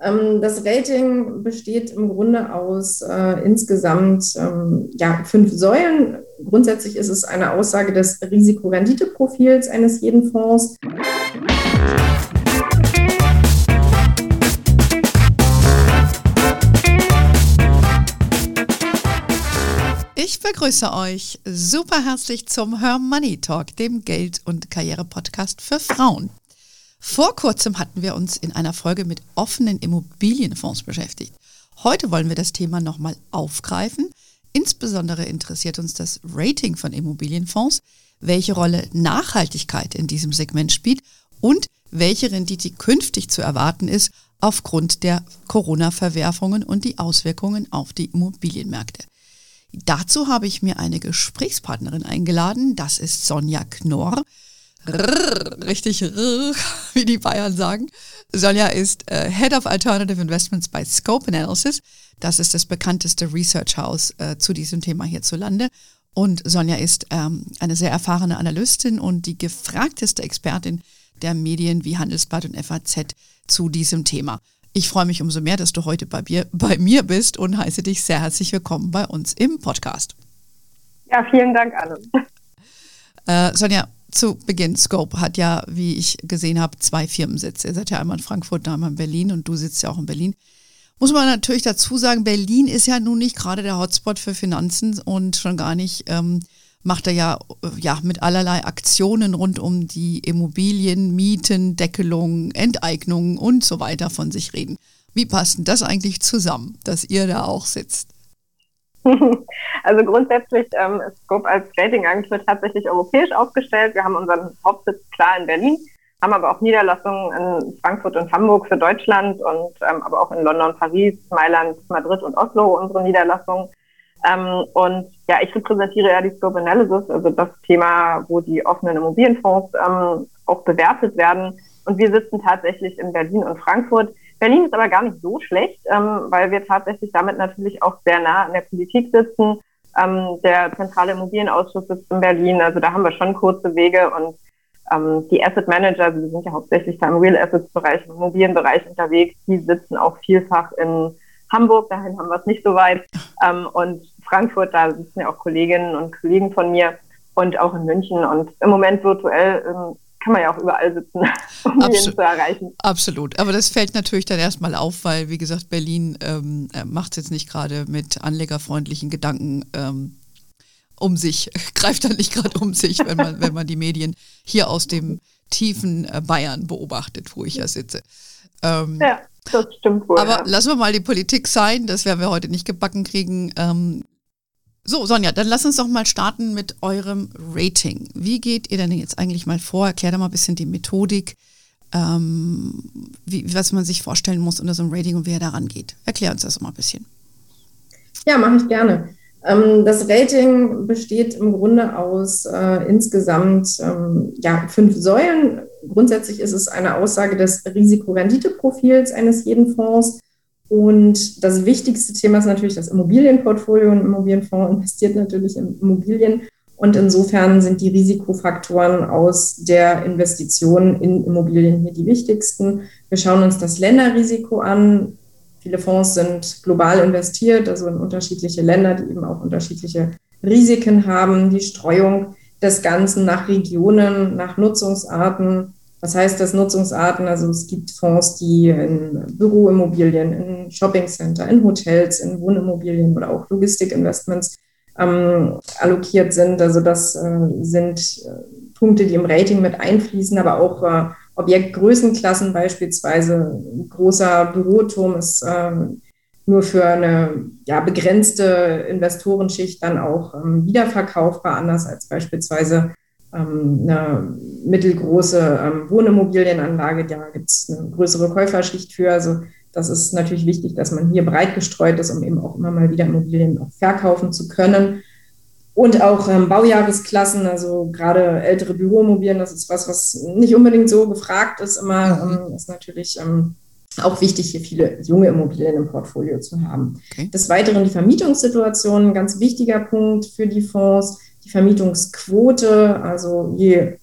Ähm, das Rating besteht im Grunde aus äh, insgesamt ähm, ja, fünf Säulen. Grundsätzlich ist es eine Aussage des Risikorenditeprofils eines jeden Fonds. Ich begrüße euch super herzlich zum Her Money Talk, dem Geld- und Karriere-Podcast für Frauen. Vor kurzem hatten wir uns in einer Folge mit offenen Immobilienfonds beschäftigt. Heute wollen wir das Thema nochmal aufgreifen. Insbesondere interessiert uns das Rating von Immobilienfonds, welche Rolle Nachhaltigkeit in diesem Segment spielt und welche Rendite künftig zu erwarten ist aufgrund der Corona-Verwerfungen und die Auswirkungen auf die Immobilienmärkte. Dazu habe ich mir eine Gesprächspartnerin eingeladen. Das ist Sonja Knorr richtig wie die Bayern sagen. Sonja ist äh, Head of Alternative Investments bei Scope Analysis. Das ist das bekannteste Research House äh, zu diesem Thema hierzulande. Und Sonja ist ähm, eine sehr erfahrene Analystin und die gefragteste Expertin der Medien wie Handelsblatt und FAZ zu diesem Thema. Ich freue mich umso mehr, dass du heute bei mir, bei mir bist und heiße dich sehr herzlich willkommen bei uns im Podcast. Ja, vielen Dank, Anne. Äh, Sonja, zu Beginn, Scope hat ja, wie ich gesehen habe, zwei Firmensitze. Ihr seid ja einmal in Frankfurt, einmal in Berlin und du sitzt ja auch in Berlin. Muss man natürlich dazu sagen, Berlin ist ja nun nicht gerade der Hotspot für Finanzen und schon gar nicht ähm, macht er ja, äh, ja mit allerlei Aktionen rund um die Immobilien, Mieten, Deckelung, Enteignungen und so weiter von sich reden. Wie passt denn das eigentlich zusammen, dass ihr da auch sitzt? Also grundsätzlich ähm, ist Scope als Ratingagentur tatsächlich europäisch aufgestellt. Wir haben unseren Hauptsitz klar in Berlin, haben aber auch Niederlassungen in Frankfurt und Hamburg für Deutschland und ähm, aber auch in London, Paris, Mailand, Madrid und Oslo unsere Niederlassungen. Ähm, und ja, ich repräsentiere ja die Scope Analysis, also das Thema, wo die offenen Immobilienfonds ähm, auch bewertet werden. Und wir sitzen tatsächlich in Berlin und Frankfurt. Berlin ist aber gar nicht so schlecht, ähm, weil wir tatsächlich damit natürlich auch sehr nah in der Politik sitzen. Ähm, der zentrale Immobilienausschuss sitzt in Berlin, also da haben wir schon kurze Wege und ähm, die Asset Manager, also wir sind ja hauptsächlich da im Real Assets Bereich, im Immobilienbereich unterwegs, die sitzen auch vielfach in Hamburg, dahin haben wir es nicht so weit. Ähm, und Frankfurt, da sitzen ja auch Kolleginnen und Kollegen von mir und auch in München und im Moment virtuell ähm, kann man ja auch überall sitzen, um Absolut. jeden zu erreichen. Absolut. Aber das fällt natürlich dann erstmal auf, weil, wie gesagt, Berlin ähm, äh, macht es jetzt nicht gerade mit anlegerfreundlichen Gedanken ähm, um sich, greift dann nicht gerade um sich, wenn man, wenn man die Medien hier aus dem tiefen äh, Bayern beobachtet, wo ich ja sitze. Ähm, ja, das stimmt wohl. Aber ja. lassen wir mal die Politik sein, das werden wir heute nicht gebacken kriegen. Ähm, so, Sonja, dann lass uns doch mal starten mit eurem Rating. Wie geht ihr denn jetzt eigentlich mal vor? Erklär doch mal ein bisschen die Methodik, ähm, wie, was man sich vorstellen muss unter so einem Rating und wer daran geht. Erklär uns das mal ein bisschen. Ja, mache ich gerne. Ähm, das Rating besteht im Grunde aus äh, insgesamt ähm, ja, fünf Säulen. Grundsätzlich ist es eine Aussage des Risikorenditeprofils eines jeden Fonds. Und das wichtigste Thema ist natürlich das Immobilienportfolio. Ein Immobilienfonds investiert natürlich in Immobilien. Und insofern sind die Risikofaktoren aus der Investition in Immobilien hier die wichtigsten. Wir schauen uns das Länderrisiko an. Viele Fonds sind global investiert, also in unterschiedliche Länder, die eben auch unterschiedliche Risiken haben. Die Streuung des Ganzen nach Regionen, nach Nutzungsarten, was heißt das Nutzungsarten? Also es gibt Fonds, die in Büroimmobilien, in Shoppingcenter, in Hotels, in Wohnimmobilien oder auch Logistikinvestments ähm, allokiert sind. Also das äh, sind äh, Punkte, die im Rating mit einfließen, aber auch äh, Objektgrößenklassen beispielsweise. Ein großer Büroturm ist äh, nur für eine ja, begrenzte Investorenschicht dann auch ähm, wiederverkaufbar, anders als beispielsweise eine mittelgroße ähm, Wohnimmobilienanlage, da gibt es eine größere Käuferschicht für. Also das ist natürlich wichtig, dass man hier breit gestreut ist, um eben auch immer mal wieder Immobilien auch verkaufen zu können. Und auch ähm, Baujahresklassen, also gerade ältere Büroimmobilien, das ist was, was nicht unbedingt so gefragt ist, immer mhm. ähm, ist natürlich ähm, auch wichtig, hier viele junge Immobilien im Portfolio zu haben. Okay. Des Weiteren die Vermietungssituation, ein ganz wichtiger Punkt für die Fonds die Vermietungsquote, also je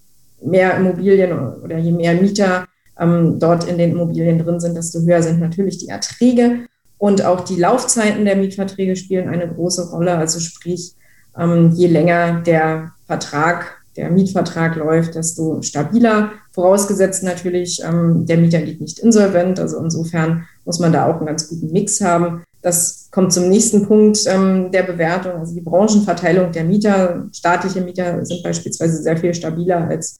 mehr Immobilien oder je mehr Mieter ähm, dort in den Immobilien drin sind, desto höher sind natürlich die Erträge. Und auch die Laufzeiten der Mietverträge spielen eine große Rolle. Also sprich, ähm, je länger der Vertrag, der Mietvertrag läuft, desto stabiler. Vorausgesetzt natürlich, ähm, der Mieter geht nicht insolvent. Also insofern muss man da auch einen ganz guten Mix haben. Das kommt zum nächsten Punkt ähm, der Bewertung, also die Branchenverteilung der Mieter. Staatliche Mieter sind beispielsweise sehr viel stabiler als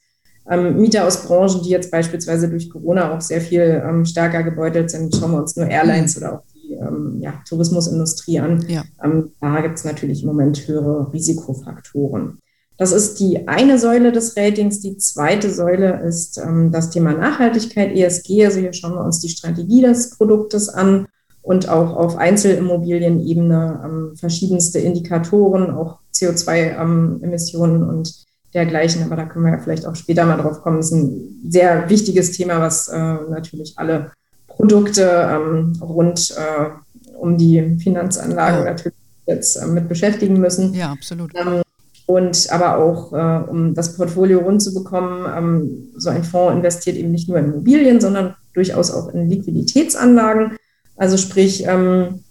ähm, Mieter aus Branchen, die jetzt beispielsweise durch Corona auch sehr viel ähm, stärker gebeutelt sind. Schauen wir uns nur Airlines oder auch die ähm, ja, Tourismusindustrie an. Ja. Ähm, da gibt es natürlich im Moment höhere Risikofaktoren. Das ist die eine Säule des Ratings. Die zweite Säule ist ähm, das Thema Nachhaltigkeit, ESG. Also hier schauen wir uns die Strategie des Produktes an und auch auf Einzelimmobilienebene ähm, verschiedenste Indikatoren, auch CO2-Emissionen ähm, und dergleichen. Aber da können wir ja vielleicht auch später mal drauf kommen. Das ist ein sehr wichtiges Thema, was äh, natürlich alle Produkte ähm, rund äh, um die Finanzanlagen ja. natürlich jetzt äh, mit beschäftigen müssen. Ja, absolut. Ähm, und aber auch, äh, um das Portfolio rund zu bekommen, ähm, so ein Fonds investiert eben nicht nur in Immobilien, sondern durchaus auch in Liquiditätsanlagen. Also sprich, ähm,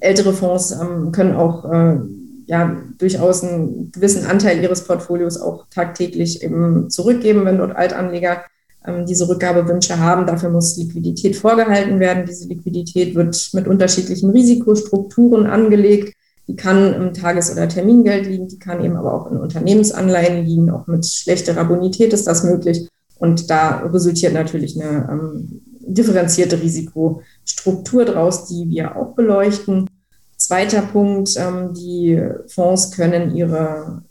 ältere Fonds ähm, können auch äh, ja durchaus einen gewissen Anteil ihres Portfolios auch tagtäglich eben zurückgeben, wenn dort Altanleger ähm, diese Rückgabewünsche haben. Dafür muss Liquidität vorgehalten werden. Diese Liquidität wird mit unterschiedlichen Risikostrukturen angelegt. Die kann im Tages- oder Termingeld liegen, die kann eben aber auch in Unternehmensanleihen liegen. Auch mit schlechterer Bonität ist das möglich. Und da resultiert natürlich eine ähm, differenzierte Risikostruktur draus, die wir auch beleuchten. Zweiter Punkt, ähm, die Fonds können ihre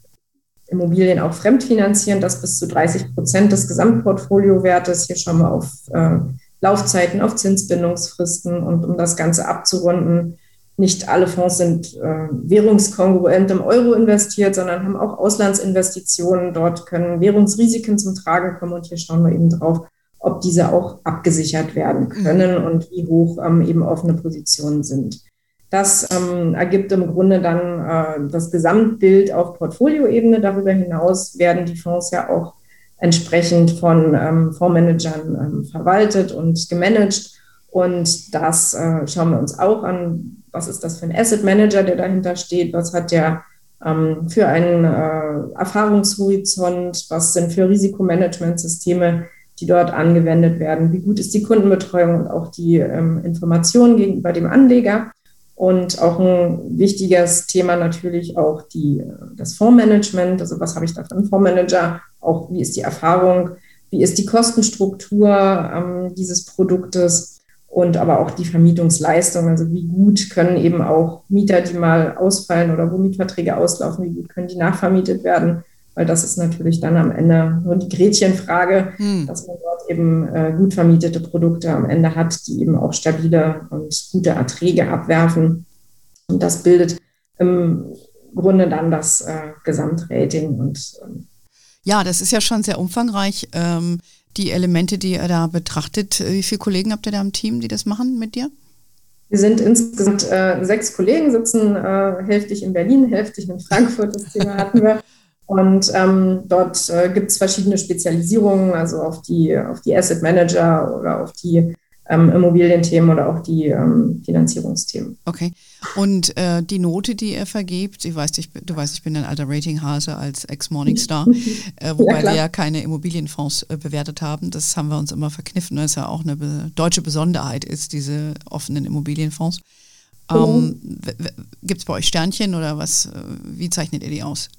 Immobilien auch fremdfinanzieren, das bis zu 30 Prozent des Gesamtportfoliowertes. Hier schauen wir auf äh, Laufzeiten, auf Zinsbindungsfristen und um das Ganze abzurunden, nicht alle Fonds sind äh, währungskongruent im Euro investiert, sondern haben auch Auslandsinvestitionen. Dort können Währungsrisiken zum Tragen kommen und hier schauen wir eben drauf, ob diese auch abgesichert werden können mhm. und wie hoch ähm, eben offene Positionen sind. Das ähm, ergibt im Grunde dann äh, das Gesamtbild auf Portfolioebene. Darüber hinaus werden die Fonds ja auch entsprechend von ähm, Fondsmanagern ähm, verwaltet und gemanagt. Und das äh, schauen wir uns auch an. Was ist das für ein Asset Manager, der dahinter steht? Was hat der ähm, für einen äh, Erfahrungshorizont? Was sind für Risikomanagementsysteme die dort angewendet werden, wie gut ist die Kundenbetreuung und auch die ähm, Information gegenüber dem Anleger. Und auch ein wichtiges Thema natürlich auch die, das Fondsmanagement. Also was habe ich da für einen Fondsmanager? Auch wie ist die Erfahrung? Wie ist die Kostenstruktur ähm, dieses Produktes? Und aber auch die Vermietungsleistung. Also wie gut können eben auch Mieter, die mal ausfallen oder wo Mietverträge auslaufen, wie gut können die nachvermietet werden? Weil das ist natürlich dann am Ende nur die Gretchenfrage, hm. dass man dort eben äh, gut vermietete Produkte am Ende hat, die eben auch stabile und gute Erträge abwerfen. Und das bildet im Grunde dann das äh, Gesamtrating. Und, ähm, ja, das ist ja schon sehr umfangreich. Ähm, die Elemente, die ihr da betrachtet, wie viele Kollegen habt ihr da im Team, die das machen mit dir? Wir sind insgesamt äh, sechs Kollegen, sitzen äh, hälftig in Berlin, hälftig in Frankfurt. Das Thema hatten wir. Und ähm, dort äh, gibt es verschiedene Spezialisierungen, also auf die, auf die Asset Manager oder auf die ähm, Immobilienthemen oder auch die ähm, Finanzierungsthemen. Okay. Und äh, die Note, die ihr vergebt, ich weiß, ich, du weißt, ich bin ein alter Ratinghase als Ex-Morningstar, äh, wobei ja, wir ja keine Immobilienfonds äh, bewertet haben. Das haben wir uns immer verkniffen, weil es ja auch eine be deutsche Besonderheit ist, diese offenen Immobilienfonds. Mhm. Gibt es bei euch Sternchen oder was? Äh, wie zeichnet ihr die aus?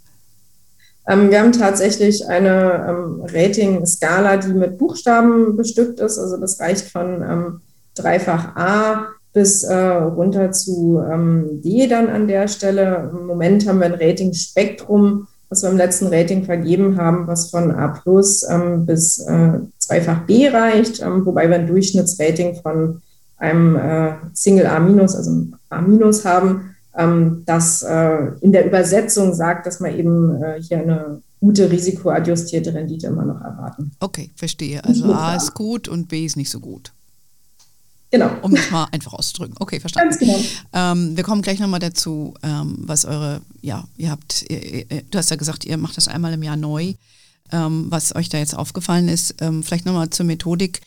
Ähm, wir haben tatsächlich eine ähm, Rating-Skala, die mit Buchstaben bestückt ist. Also das reicht von ähm, dreifach A bis äh, runter zu ähm, D dann an der Stelle. Im Moment haben wir ein Rating-Spektrum, was wir im letzten Rating vergeben haben, was von A plus ähm, bis äh, zweifach B reicht, ähm, wobei wir ein Durchschnittsrating von einem äh, Single A minus, also A minus haben ähm, das äh, in der Übersetzung sagt, dass man eben äh, hier eine gute risikoadjustierte Rendite immer noch erwarten. Okay, verstehe. Also A ist gut und B ist nicht so gut. Genau. Um das mal einfach auszudrücken. Okay, verstanden. Ganz genau. Ähm, wir kommen gleich nochmal dazu, ähm, was eure, ja, ihr habt, ihr, ihr, du hast ja gesagt, ihr macht das einmal im Jahr neu. ähm, was euch da jetzt aufgefallen ist. Ähm, vielleicht nochmal zur Methodik.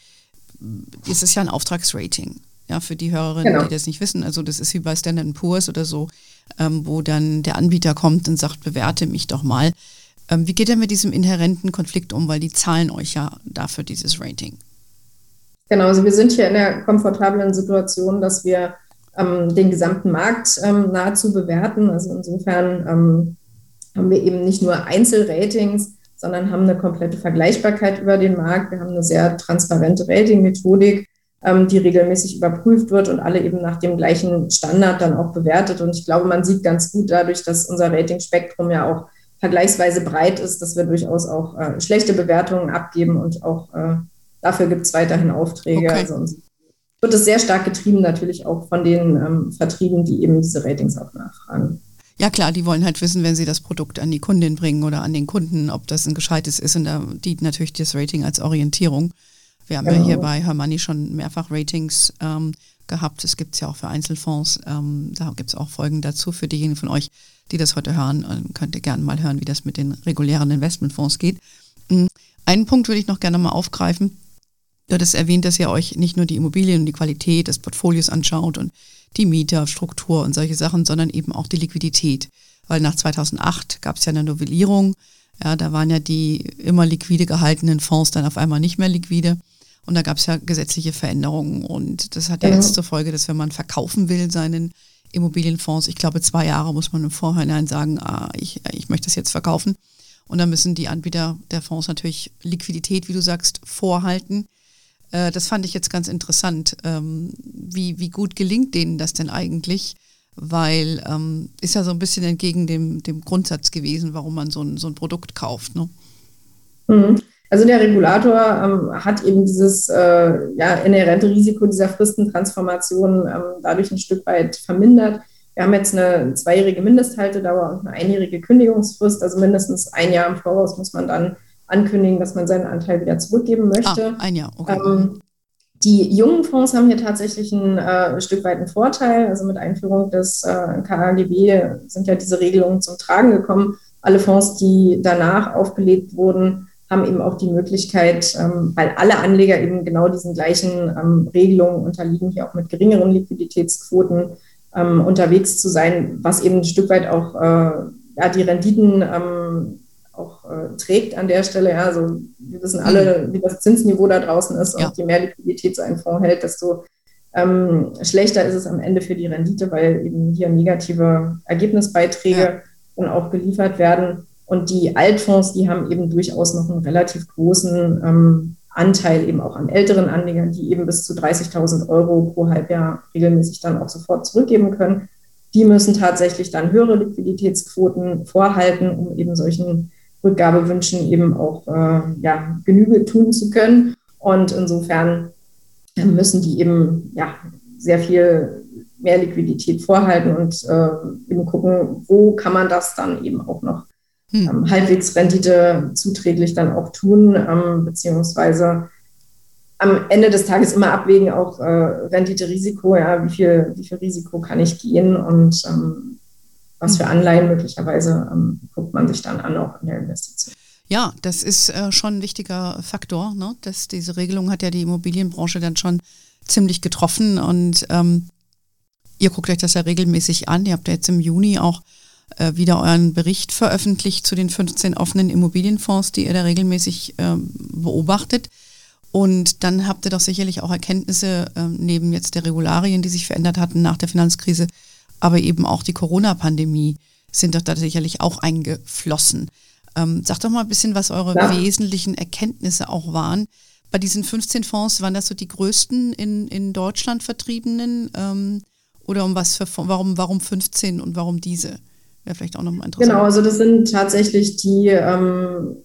Es ist ja ein Auftragsrating. Ja, für die Hörerinnen, genau. die das nicht wissen. Also das ist wie bei Standard Poor's oder so, ähm, wo dann der Anbieter kommt und sagt, bewerte mich doch mal. Ähm, wie geht er mit diesem inhärenten Konflikt um? Weil die zahlen euch ja dafür dieses Rating. Genau, also wir sind hier in der komfortablen Situation, dass wir ähm, den gesamten Markt ähm, nahezu bewerten. Also insofern ähm, haben wir eben nicht nur Einzelratings, sondern haben eine komplette Vergleichbarkeit über den Markt. Wir haben eine sehr transparente Rating-Methodik, die regelmäßig überprüft wird und alle eben nach dem gleichen Standard dann auch bewertet. Und ich glaube, man sieht ganz gut dadurch, dass unser Rating-Spektrum ja auch vergleichsweise breit ist, dass wir durchaus auch äh, schlechte Bewertungen abgeben und auch äh, dafür gibt es weiterhin Aufträge. Okay. Also wird es sehr stark getrieben natürlich auch von den ähm, Vertrieben, die eben diese Ratings auch nachfragen. Ja klar, die wollen halt wissen, wenn sie das Produkt an die Kundin bringen oder an den Kunden, ob das ein gescheites ist und da dient natürlich das Rating als Orientierung. Wir haben genau. ja hier bei Hermanni schon mehrfach Ratings ähm, gehabt. Es gibt es ja auch für Einzelfonds. Ähm, da gibt es auch Folgen dazu für diejenigen von euch, die das heute hören. Ähm, könnt ihr gerne mal hören, wie das mit den regulären Investmentfonds geht. Mhm. Einen Punkt würde ich noch gerne mal aufgreifen. Du hattest erwähnt, dass ihr euch nicht nur die Immobilien und die Qualität des Portfolios anschaut und die Mieterstruktur und solche Sachen, sondern eben auch die Liquidität. Weil nach 2008 gab es ja eine Novellierung. Ja, da waren ja die immer liquide gehaltenen Fonds dann auf einmal nicht mehr liquide. Und da gab es ja gesetzliche Veränderungen. Und das hat ja, jetzt zur Folge, dass wenn man verkaufen will, seinen Immobilienfonds, ich glaube, zwei Jahre muss man im Vorhinein sagen, ah, ich, ich möchte das jetzt verkaufen. Und dann müssen die Anbieter der Fonds natürlich Liquidität, wie du sagst, vorhalten. Äh, das fand ich jetzt ganz interessant. Ähm, wie, wie gut gelingt denen das denn eigentlich? Weil ähm, ist ja so ein bisschen entgegen dem, dem Grundsatz gewesen, warum man so ein, so ein Produkt kauft. Ne? Mhm. Also der Regulator ähm, hat eben dieses äh, ja, inhärente Risiko dieser Fristentransformation ähm, dadurch ein Stück weit vermindert. Wir haben jetzt eine zweijährige Mindesthaltedauer und eine einjährige Kündigungsfrist. Also mindestens ein Jahr im Voraus muss man dann ankündigen, dass man seinen Anteil wieder zurückgeben möchte. Ah, ein Jahr, okay. Ähm, die jungen Fonds haben hier tatsächlich ein äh, Stück weit einen Vorteil. Also mit Einführung des äh, KAGB sind ja diese Regelungen zum Tragen gekommen. Alle Fonds, die danach aufgelegt wurden, haben eben auch die Möglichkeit, ähm, weil alle Anleger eben genau diesen gleichen ähm, Regelungen unterliegen, hier auch mit geringeren Liquiditätsquoten ähm, unterwegs zu sein, was eben ein Stück weit auch äh, ja, die Renditen auch äh, trägt an der Stelle. Ja, also wir wissen alle, mhm. wie das Zinsniveau da draußen ist ja. und je mehr Liquidität so ein Fonds hält, desto ähm, schlechter ist es am Ende für die Rendite, weil eben hier negative Ergebnisbeiträge ja. dann auch geliefert werden. Und die Altfonds, die haben eben durchaus noch einen relativ großen ähm, Anteil eben auch an älteren Anlegern, die eben bis zu 30.000 Euro pro Halbjahr regelmäßig dann auch sofort zurückgeben können. Die müssen tatsächlich dann höhere Liquiditätsquoten vorhalten, um eben solchen Rückgabewünschen eben auch äh, ja, Genüge tun zu können. Und insofern äh, müssen die eben ja, sehr viel mehr Liquidität vorhalten und äh, eben gucken, wo kann man das dann eben auch noch hm. ähm, halbwegs Rendite zuträglich dann auch tun, ähm, beziehungsweise am Ende des Tages immer abwägen, auch äh, Rendite-Risiko, ja, wie viel, wie viel Risiko kann ich gehen und ähm, was für Anleihen möglicherweise ähm, guckt man sich dann an, auch in der Investition. Ja, das ist äh, schon ein wichtiger Faktor. Ne? Das, diese Regelung hat ja die Immobilienbranche dann schon ziemlich getroffen und ähm, ihr guckt euch das ja regelmäßig an. Ihr habt ja jetzt im Juni auch äh, wieder euren Bericht veröffentlicht zu den 15 offenen Immobilienfonds, die ihr da regelmäßig äh, beobachtet. Und dann habt ihr doch sicherlich auch Erkenntnisse äh, neben jetzt der Regularien, die sich verändert hatten nach der Finanzkrise, aber eben auch die Corona-Pandemie sind doch da sicherlich auch eingeflossen. Ähm, sag doch mal ein bisschen, was eure ja. wesentlichen Erkenntnisse auch waren. Bei diesen 15 Fonds waren das so die größten in, in Deutschland vertriebenen? Ähm, oder um was für warum, warum 15 und warum diese? Wäre vielleicht auch nochmal interessant. Genau, also das sind tatsächlich die ähm,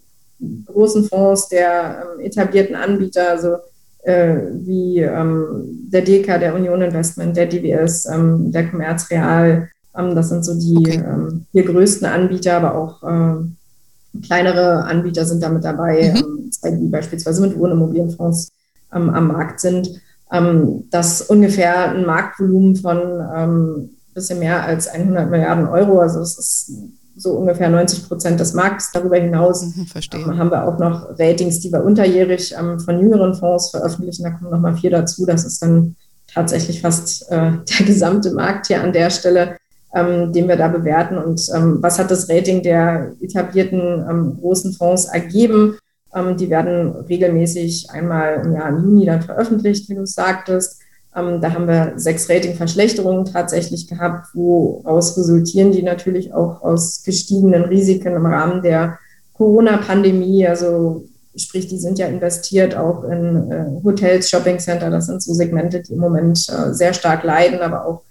großen Fonds der ähm, etablierten Anbieter, also äh, wie ähm, der DK, der Union Investment, der DWS, ähm, der Commerz Real. Ähm, das sind so die okay. Ähm, vier größten Anbieter, aber auch äh, kleinere Anbieter sind damit dabei, mhm. Die beispielsweise mit Wohnimmobilienfonds am Markt sind. das ungefähr ein Marktvolumen von bisschen mehr als 100 Milliarden Euro. Also es ist so ungefähr 90 Prozent des Marktes. Darüber hinaus mhm, ähm, haben wir auch noch Ratings, die wir unterjährig ähm, von jüngeren Fonds veröffentlichen. Da kommen nochmal vier dazu. Das ist dann tatsächlich fast äh, der gesamte Markt hier an der Stelle, ähm, den wir da bewerten. Und ähm, was hat das Rating der etablierten ähm, großen Fonds ergeben? Ähm, die werden regelmäßig einmal im Jahr im Juni dann veröffentlicht, wie du sagtest. Ähm, da haben wir sechs Ratingverschlechterungen tatsächlich gehabt, woraus resultieren die natürlich auch aus gestiegenen Risiken im Rahmen der Corona-Pandemie. Also sprich, die sind ja investiert auch in äh, Hotels, Shoppingcenter. Das sind so Segmente, die im Moment äh, sehr stark leiden, aber auch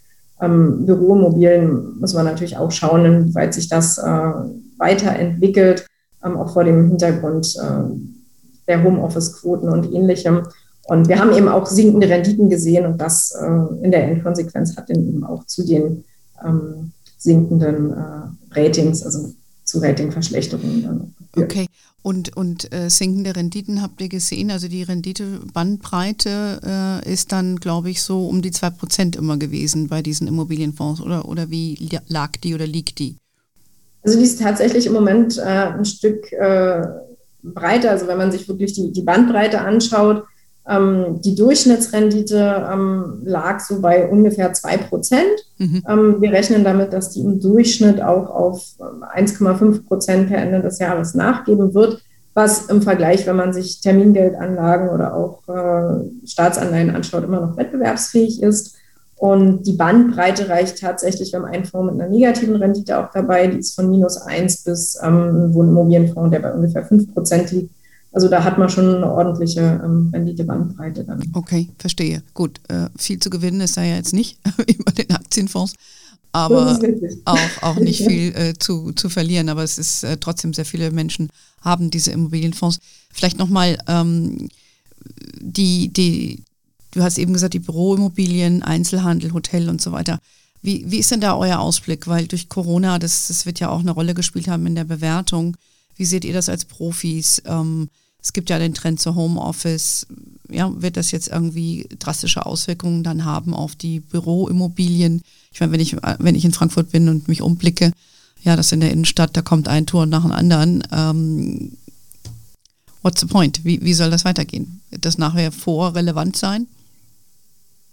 ähm, Büromobilen muss man natürlich auch schauen, inwieweit sich das äh, weiterentwickelt, ähm, auch vor dem Hintergrund äh, der Homeoffice-Quoten und ähnlichem. Und wir haben eben auch sinkende Renditen gesehen und das äh, in der Endkonsequenz hat dann eben auch zu den ähm, sinkenden äh, Ratings, also zu Ratingverschlechterungen dann Okay, und, und äh, sinkende Renditen habt ihr gesehen, also die Renditebandbreite äh, ist dann, glaube ich, so um die 2% immer gewesen bei diesen Immobilienfonds oder, oder wie lag die oder liegt die? Also die ist tatsächlich im Moment äh, ein Stück äh, breiter, also wenn man sich wirklich die, die Bandbreite anschaut, die Durchschnittsrendite ähm, lag so bei ungefähr 2 Prozent. Mhm. Ähm, wir rechnen damit, dass die im Durchschnitt auch auf 1,5 ähm, Prozent per Ende des Jahres nachgeben wird, was im Vergleich, wenn man sich Termingeldanlagen oder auch äh, Staatsanleihen anschaut, immer noch wettbewerbsfähig ist. Und die Bandbreite reicht tatsächlich, wir haben einen Fonds mit einer negativen Rendite auch dabei, die ist von minus 1 bis ähm, ein Wohnimmobilienfonds, der bei ungefähr 5 Prozent liegt also da hat man schon eine ordentliche ähm, Renditebandbreite dann. Okay, verstehe. Gut, äh, viel zu gewinnen ist da ja jetzt nicht über den Aktienfonds, aber auch, auch nicht viel äh, zu, zu verlieren. Aber es ist äh, trotzdem sehr viele Menschen haben diese Immobilienfonds. Vielleicht nochmal ähm, die, die, du hast eben gesagt, die Büroimmobilien, Einzelhandel, Hotel und so weiter. Wie, wie ist denn da euer Ausblick? Weil durch Corona, das, das wird ja auch eine Rolle gespielt haben in der Bewertung. Wie seht ihr das als Profis? Ähm, es gibt ja den Trend zu Homeoffice. Ja, wird das jetzt irgendwie drastische Auswirkungen dann haben auf die Büroimmobilien? Ich meine, wenn ich, wenn ich in Frankfurt bin und mich umblicke, ja, das in der Innenstadt, da kommt ein Tor nach dem anderen. Ähm, what's the point? Wie, wie soll das weitergehen? Wird das nachher vorrelevant sein?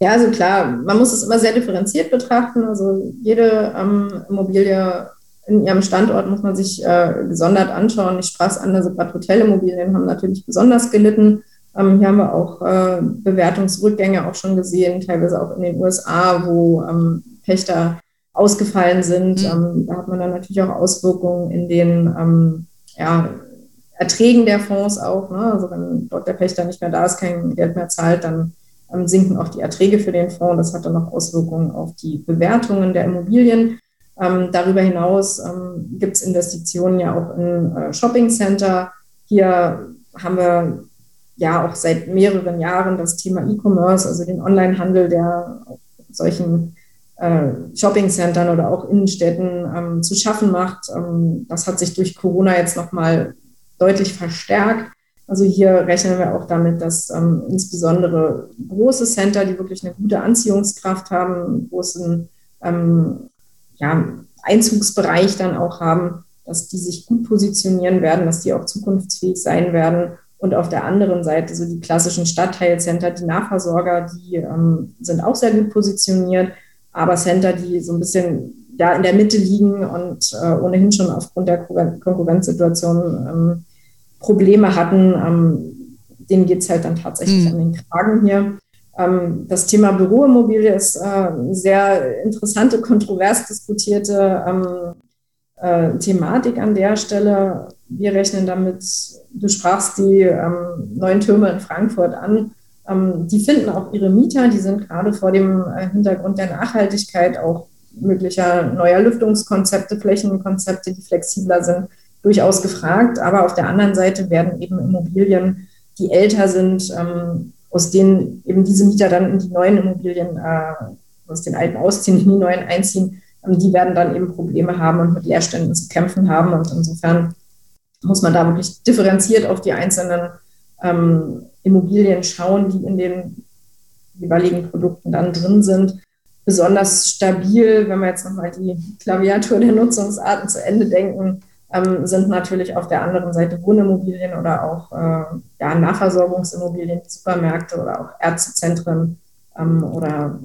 Ja, also klar, man muss es immer sehr differenziert betrachten. Also jede ähm, Immobilie in ihrem Standort muss man sich äh, gesondert anschauen. Ich sprach es an, also gerade Hotelimmobilien haben natürlich besonders gelitten. Ähm, hier haben wir auch äh, Bewertungsrückgänge auch schon gesehen, teilweise auch in den USA, wo ähm, Pächter ausgefallen sind. Mhm. Ähm, da hat man dann natürlich auch Auswirkungen in den ähm, ja, Erträgen der Fonds auch. Ne? Also wenn dort der Pächter nicht mehr da ist, kein Geld mehr zahlt, dann ähm, sinken auch die Erträge für den Fonds. Das hat dann auch Auswirkungen auf die Bewertungen der Immobilien. Ähm, darüber hinaus ähm, gibt es Investitionen ja auch in äh, Shopping Center. Hier haben wir ja auch seit mehreren Jahren das Thema E-Commerce, also den Onlinehandel, der solchen äh, Shopping-Centern oder auch Innenstädten ähm, zu schaffen macht. Ähm, das hat sich durch Corona jetzt nochmal deutlich verstärkt. Also hier rechnen wir auch damit, dass ähm, insbesondere große Center, die wirklich eine gute Anziehungskraft haben, großen ähm, ja, Einzugsbereich dann auch haben, dass die sich gut positionieren werden, dass die auch zukunftsfähig sein werden. Und auf der anderen Seite so die klassischen Stadtteilcenter, die Nahversorger, die ähm, sind auch sehr gut positioniert, aber Center, die so ein bisschen ja, in der Mitte liegen und äh, ohnehin schon aufgrund der Konkurrenzsituation ähm, Probleme hatten, ähm, denen geht es halt dann tatsächlich mhm. an den Kragen hier. Ähm, das Thema Büroimmobilie ist äh, eine sehr interessante, kontrovers diskutierte ähm, äh, Thematik an der Stelle. Wir rechnen damit, du sprachst die ähm, neuen Türme in Frankfurt an. die finden auch ihre Mieter, die sind gerade vor dem äh, Hintergrund der Nachhaltigkeit auch möglicher neuer Lüftungskonzepte, Flächenkonzepte, die flexibler sind, durchaus gefragt. Aber auf der anderen Seite werden eben Immobilien, die älter sind, aus denen eben diese Mieter dann in die neuen Immobilien, äh, aus den alten ausziehen, in die neuen einziehen, ähm, die werden dann eben Probleme haben und mit Leerständen zu kämpfen haben. Und insofern muss man da wirklich differenziert auf die einzelnen ähm, Immobilien schauen, die in den jeweiligen Produkten dann drin sind. besonders stabil, wenn wir jetzt nochmal die Klaviatur der Nutzungsarten zu Ende denken, ähm, sind natürlich auf der anderen Seite Wohnimmobilien oder auch äh, ja, Nahversorgungsimmobilien, Supermärkte oder auch Ärztezentren ähm, oder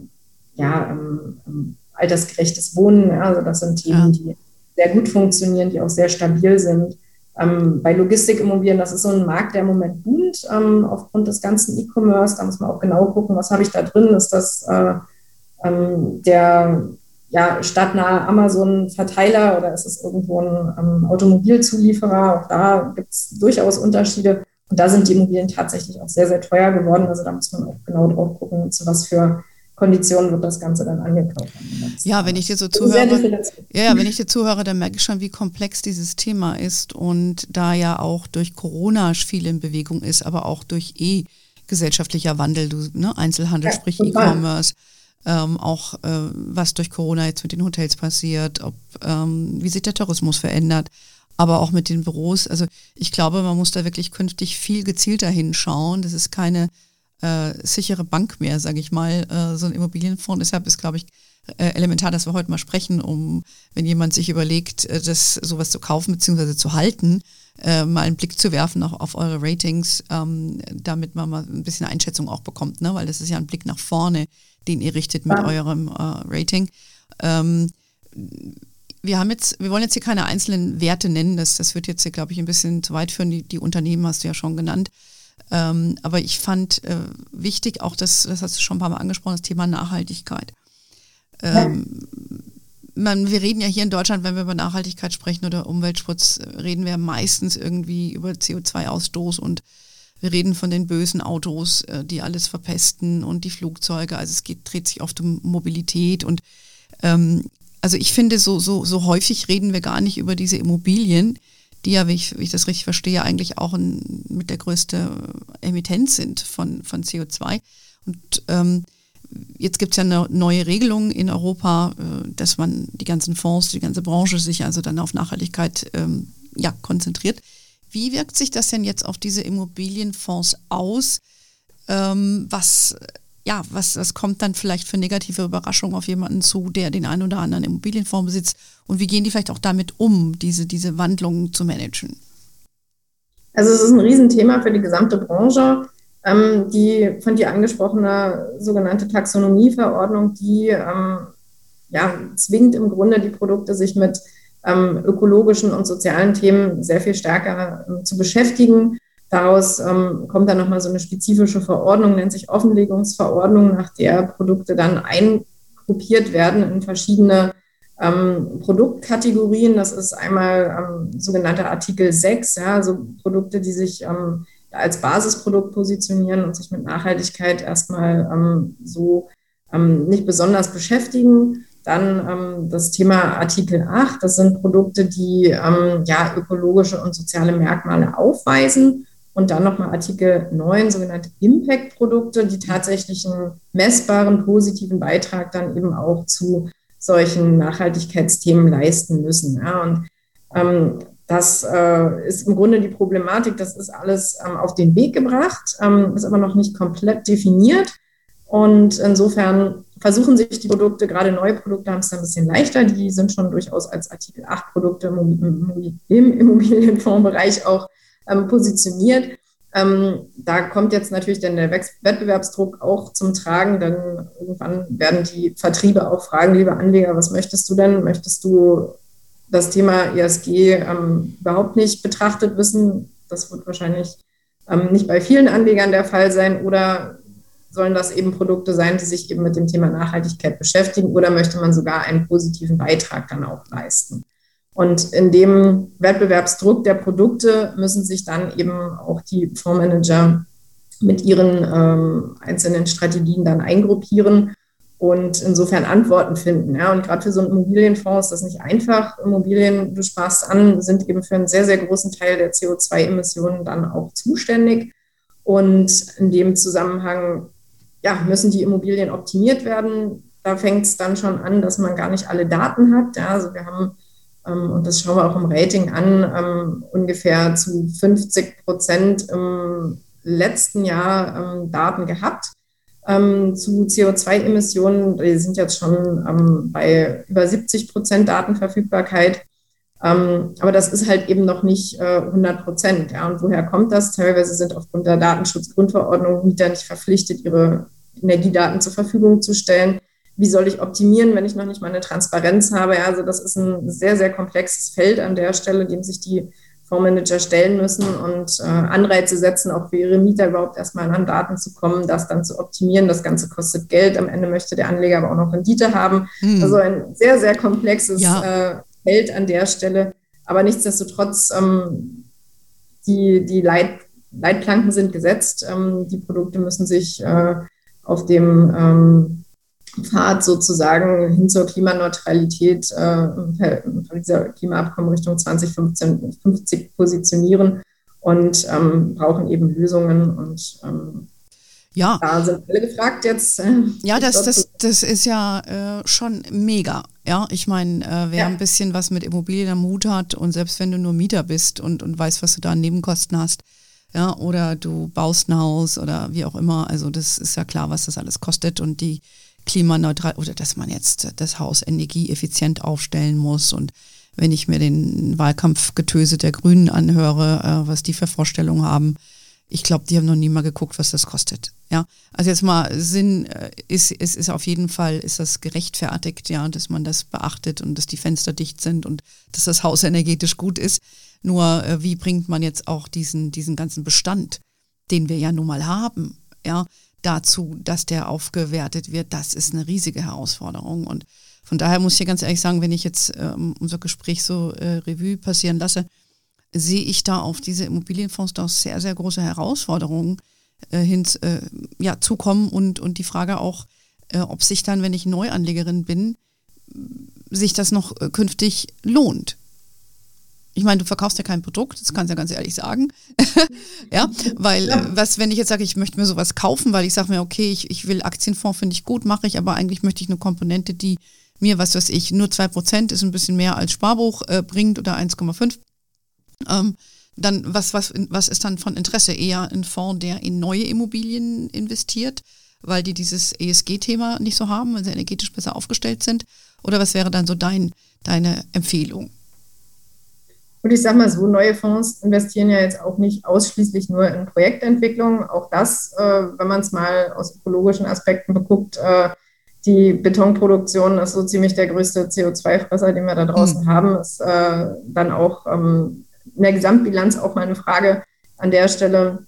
ja, ähm, ähm altersgerechtes Wohnen. Also das sind Themen, ja. die sehr gut funktionieren, die auch sehr stabil sind. Ähm, bei Logistikimmobilien, das ist so ein Markt, der im Moment boomt, ähm, aufgrund des ganzen E-Commerce. Da muss man auch genau gucken, was habe ich da drin. Ist das äh, der ja, stadtnahe Amazon-Verteiler oder ist es irgendwo ein ähm, Automobilzulieferer? Auch da gibt es durchaus Unterschiede. Und da sind die Immobilien tatsächlich auch sehr, sehr teuer geworden. Also da muss man auch genau drauf gucken, zu was für Konditionen wird das Ganze dann angekauft. Ja, wenn ich dir so zuhöre, ja, wenn ich dir zuhöre, dann merke ich schon, wie komplex dieses Thema ist und da ja auch durch Corona viel in Bewegung ist, aber auch durch eh gesellschaftlicher Wandel, du, ne, Einzelhandel, ja, sprich E-Commerce, ähm, auch äh, was durch Corona jetzt mit den Hotels passiert, ob, ähm, wie sich der Tourismus verändert, aber auch mit den Büros. Also ich glaube, man muss da wirklich künftig viel gezielter hinschauen. Das ist keine äh, sichere Bank mehr, sage ich mal, äh, so ein Immobilienfonds. Deshalb ist, glaube ich, äh, elementar, dass wir heute mal sprechen, um, wenn jemand sich überlegt, äh, das sowas zu kaufen bzw. zu halten, äh, mal einen Blick zu werfen auch auf eure Ratings, ähm, damit man mal ein bisschen Einschätzung auch bekommt, ne? weil das ist ja ein Blick nach vorne, den ihr richtet mit ja. eurem äh, Rating. Ähm, wir haben jetzt, wir wollen jetzt hier keine einzelnen Werte nennen, das, das wird jetzt hier, glaube ich, ein bisschen zu weit führen. Die, die Unternehmen hast du ja schon genannt. Ähm, aber ich fand äh, wichtig auch das, das hast du schon ein paar Mal angesprochen, das Thema Nachhaltigkeit. Ähm, man, wir reden ja hier in Deutschland, wenn wir über Nachhaltigkeit sprechen oder Umweltschutz, reden wir meistens irgendwie über CO2-Ausstoß und wir reden von den bösen Autos, äh, die alles verpesten und die Flugzeuge. Also es geht, dreht sich oft um Mobilität und ähm, also ich finde, so, so, so häufig reden wir gar nicht über diese Immobilien, die ja, wie ich, wie ich das richtig verstehe, eigentlich auch ein, mit der größte Emittent sind von, von CO2. Und ähm, jetzt gibt es ja eine neue Regelung in Europa, äh, dass man die ganzen Fonds, die ganze Branche sich also dann auf Nachhaltigkeit ähm, ja, konzentriert. Wie wirkt sich das denn jetzt auf diese Immobilienfonds aus? Ähm, was, ja, was, was kommt dann vielleicht für negative Überraschungen auf jemanden zu, der den einen oder anderen Immobilienfonds besitzt? Und wie gehen die vielleicht auch damit um, diese, diese Wandlungen zu managen? Also es ist ein Riesenthema für die gesamte Branche. Ähm, die von dir angesprochene sogenannte Taxonomieverordnung, die ähm, ja, zwingt im Grunde die Produkte, sich mit ähm, ökologischen und sozialen Themen sehr viel stärker ähm, zu beschäftigen. Daraus ähm, kommt dann nochmal so eine spezifische Verordnung, nennt sich Offenlegungsverordnung, nach der Produkte dann eingruppiert werden in verschiedene ähm, Produktkategorien. Das ist einmal ähm, sogenannter Artikel 6, ja, also Produkte, die sich ähm, als Basisprodukt positionieren und sich mit Nachhaltigkeit erstmal ähm, so ähm, nicht besonders beschäftigen. Dann ähm, das Thema Artikel 8, das sind Produkte, die ähm, ja ökologische und soziale Merkmale aufweisen. Und dann nochmal Artikel 9, sogenannte Impact-Produkte, die tatsächlich einen messbaren positiven Beitrag dann eben auch zu solchen Nachhaltigkeitsthemen leisten müssen. Ja. Und ähm, das äh, ist im Grunde die Problematik, das ist alles ähm, auf den Weg gebracht, ähm, ist aber noch nicht komplett definiert. Und insofern versuchen sich die Produkte, gerade neue Produkte haben es ein bisschen leichter, die sind schon durchaus als Artikel 8 Produkte im Immobilienfondsbereich auch ähm, positioniert. Ähm, da kommt jetzt natürlich dann der Wettbewerbsdruck auch zum Tragen. Dann irgendwann werden die Vertriebe auch fragen, liebe Anleger, was möchtest du denn? Möchtest du das Thema ESG ähm, überhaupt nicht betrachtet wissen. Das wird wahrscheinlich ähm, nicht bei vielen Anlegern der Fall sein. Oder sollen das eben Produkte sein, die sich eben mit dem Thema Nachhaltigkeit beschäftigen? Oder möchte man sogar einen positiven Beitrag dann auch leisten? Und in dem Wettbewerbsdruck der Produkte müssen sich dann eben auch die Fondsmanager mit ihren ähm, einzelnen Strategien dann eingruppieren und insofern Antworten finden. Ja. Und gerade für so einen Immobilienfonds ist das nicht einfach. Immobilien, du sprachst an, sind eben für einen sehr, sehr großen Teil der CO2-Emissionen dann auch zuständig. Und in dem Zusammenhang ja, müssen die Immobilien optimiert werden. Da fängt es dann schon an, dass man gar nicht alle Daten hat. Ja. Also wir haben, ähm, und das schauen wir auch im Rating an, ähm, ungefähr zu 50 Prozent im letzten Jahr ähm, Daten gehabt Ähm, zu CO2-Emissionen, die sind jetzt schon ähm, bei über 70 Prozent Datenverfügbarkeit. Ähm, aber das ist halt eben noch nicht äh, 100 Prozent. Ja. Und woher kommt das? Teilweise sind aufgrund der Datenschutzgrundverordnung Mieter nicht verpflichtet, ihre Energiedaten zur Verfügung zu stellen. Wie soll ich optimieren, wenn ich noch nicht mal eine Transparenz habe? Also das ist ein sehr, sehr komplexes Feld an der Stelle, dem sich die Fondsmanager stellen müssen und äh, Anreize setzen, auch für ihre Mieter überhaupt erstmal an Daten zu kommen, das dann zu optimieren. Das Ganze kostet Geld. Am Ende möchte der Anleger aber auch noch Rendite haben. Hm. Also ein sehr, sehr komplexes ja. äh, Feld an der Stelle. Aber nichtsdestotrotz, ähm, die, die Leit, Leitplanken sind gesetzt. Ähm, die Produkte müssen sich äh, auf dem ähm, Pfad sozusagen hin zur Klimaneutralität äh, Pariser Klimaabkommen Richtung 2050 positionieren und ähm, brauchen eben Lösungen und ähm, ja. Da sind alle gefragt jetzt. Äh, ja, das, das, das ist ja äh, schon mega. Ja, ich meine, äh, wer ja. ein bisschen was mit Immobilien am Hut hat und selbst wenn du nur Mieter bist und, und weißt, was du da an Nebenkosten hast, ja, oder du baust ein Haus oder wie auch immer, also das ist ja klar, was das alles kostet und die klimaneutral oder dass man jetzt das Haus energieeffizient aufstellen muss und wenn ich mir den Wahlkampfgetöse der Grünen anhöre, äh, was die für Vorstellungen haben, ich glaube, die haben noch nie mal geguckt, was das kostet. Ja, also jetzt mal Sinn äh, ist, ist, ist auf jeden Fall, ist das gerechtfertigt, ja, dass man das beachtet und dass die Fenster dicht sind und dass das Haus energetisch gut ist. Nur äh, wie bringt man jetzt auch diesen, diesen ganzen Bestand, den wir ja nun mal haben, ja, dazu, dass der aufgewertet wird, das ist eine riesige Herausforderung. Und von daher muss ich hier ganz ehrlich sagen, wenn ich jetzt ähm, unser Gespräch so äh, Revue passieren lasse, sehe ich da auf diese Immobilienfonds doch sehr, sehr große Herausforderungen äh, hin, äh, ja, zukommen und, und die Frage auch, äh, ob sich dann, wenn ich Neuanlegerin bin, sich das noch äh, künftig lohnt. Ich meine, du verkaufst ja kein Produkt, das kannst du ja ganz ehrlich sagen. ja, weil ja. was, wenn ich jetzt sage, ich möchte mir sowas kaufen, weil ich sage mir, okay, ich, ich will Aktienfonds, finde ich gut, mache ich, aber eigentlich möchte ich eine Komponente, die mir, was weiß ich, nur 2% ist ein bisschen mehr als Sparbuch äh, bringt oder 1,5. Ähm, dann, was, was, was ist dann von Interesse? Eher ein Fonds, der in neue Immobilien investiert, weil die dieses ESG-Thema nicht so haben, weil sie energetisch besser aufgestellt sind? Oder was wäre dann so dein, deine Empfehlung? Und ich sage mal so, neue Fonds investieren ja jetzt auch nicht ausschließlich nur in Projektentwicklung. Auch das, äh, wenn man es mal aus ökologischen Aspekten beguckt, äh, die Betonproduktion ist so ziemlich der größte CO2-Fresser, den wir da draußen mhm. haben. Ist äh, dann auch ähm, in der Gesamtbilanz auch mal eine Frage an der Stelle,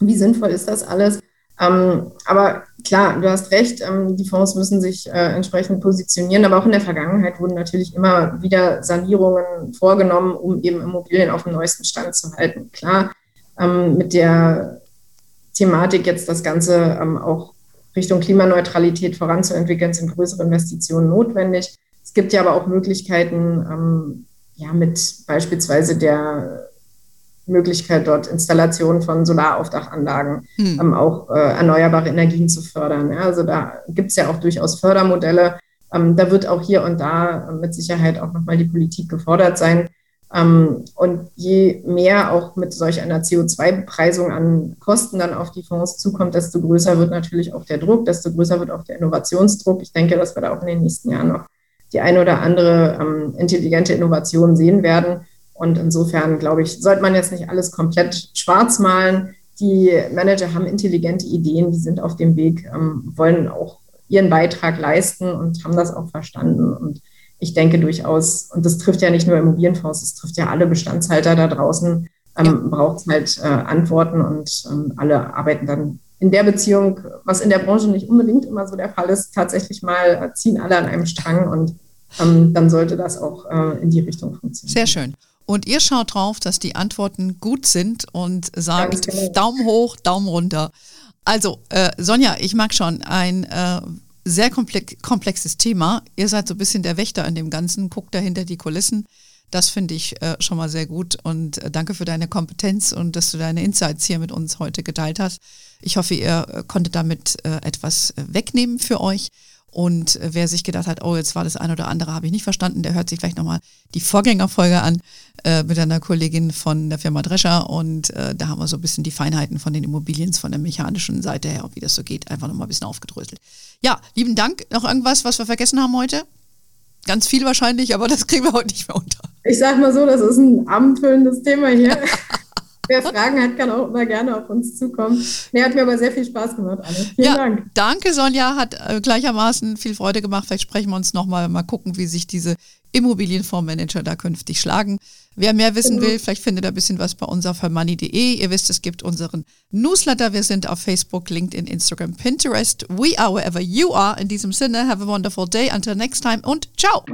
wie sinnvoll ist das alles? Ähm, aber klar, du hast recht, ähm, die Fonds müssen sich äh, entsprechend positionieren, aber auch in der Vergangenheit wurden natürlich immer wieder Sanierungen vorgenommen, um eben Immobilien auf dem neuesten Stand zu halten. Klar, ähm, mit der Thematik jetzt das Ganze ähm, auch Richtung Klimaneutralität voranzuentwickeln, sind größere Investitionen notwendig. Es gibt ja aber auch Möglichkeiten, ja, mit beispielsweise der Möglichkeit, dort Installationen von Solaraufdachanlagen, hm. ähm, auch äh, erneuerbare Energien zu fördern. Ja, also da gibt es ja auch durchaus Fördermodelle. Ähm, da wird auch hier und da mit Sicherheit auch nochmal die Politik gefordert sein. Ähm, und je mehr auch mit solch einer CO2-Bepreisung an Kosten dann auf die Fonds zukommt, desto größer wird natürlich auch der Druck, desto größer wird auch der Innovationsdruck. Ich denke, dass wir da auch in den nächsten Jahren noch die eine oder andere ähm, intelligente Innovation sehen werden. Und insofern, glaube ich, sollte man jetzt nicht alles komplett schwarz malen. Die Manager haben intelligente Ideen, die sind auf dem Weg, ähm, wollen auch ihren Beitrag leisten und haben das auch verstanden. Und ich denke durchaus, und das trifft ja nicht nur Immobilienfonds, das trifft ja alle Bestandshalter da draußen, ähm, braucht es halt äh, Antworten und ähm, alle arbeiten dann in der Beziehung, was in der Branche nicht unbedingt immer so der Fall ist, tatsächlich mal äh, ziehen alle an einem Strang und ähm, dann sollte das auch äh, in die Richtung funktionieren. Sehr schön. Und ihr schaut drauf, dass die Antworten gut sind und sagt genau. Daumen hoch, Daumen runter. Also, äh, Sonja, ich mag schon ein äh, sehr komplexes Thema. Ihr seid so ein bisschen der Wächter in dem Ganzen, guckt dahinter die Kulissen. Das finde ich äh, schon mal sehr gut und äh, danke für deine Kompetenz und dass du deine Insights hier mit uns heute geteilt hast. Ich hoffe, ihr äh, konntet damit äh, etwas wegnehmen für euch Und wer sich gedacht hat, oh, jetzt war das eine oder andere, habe ich nicht verstanden, der hört sich vielleicht nochmal die Vorgängerfolge an äh, mit einer Kollegin von der Firma Drescher. Und äh, da haben wir so ein bisschen die Feinheiten von den Immobilien von der mechanischen Seite her, wie das so geht, einfach nochmal ein bisschen aufgedröselt. Ja, lieben Dank. Noch irgendwas, was wir vergessen haben heute? Ganz viel wahrscheinlich, aber das kriegen wir heute nicht mehr unter. Ich sag mal so, das ist ein abendfüllendes Thema hier. Wer Fragen hat, kann auch immer gerne auf uns zukommen. Nee, hat mir aber sehr viel Spaß gemacht, Anne. Vielen ja, Dank. Danke, Sonja. Hat äh, gleichermaßen viel Freude gemacht. Vielleicht sprechen wir uns nochmal, mal gucken, wie sich diese Immobilienfondsmanager da künftig schlagen. Wer mehr wissen mhm. will, vielleicht findet ihr ein bisschen was bei uns auf hermoney.de. Ihr wisst, es gibt unseren Newsletter. Wir sind auf Facebook, LinkedIn, Instagram, Pinterest. We are wherever you are. In diesem Sinne, have a wonderful day. Until next time und ciao.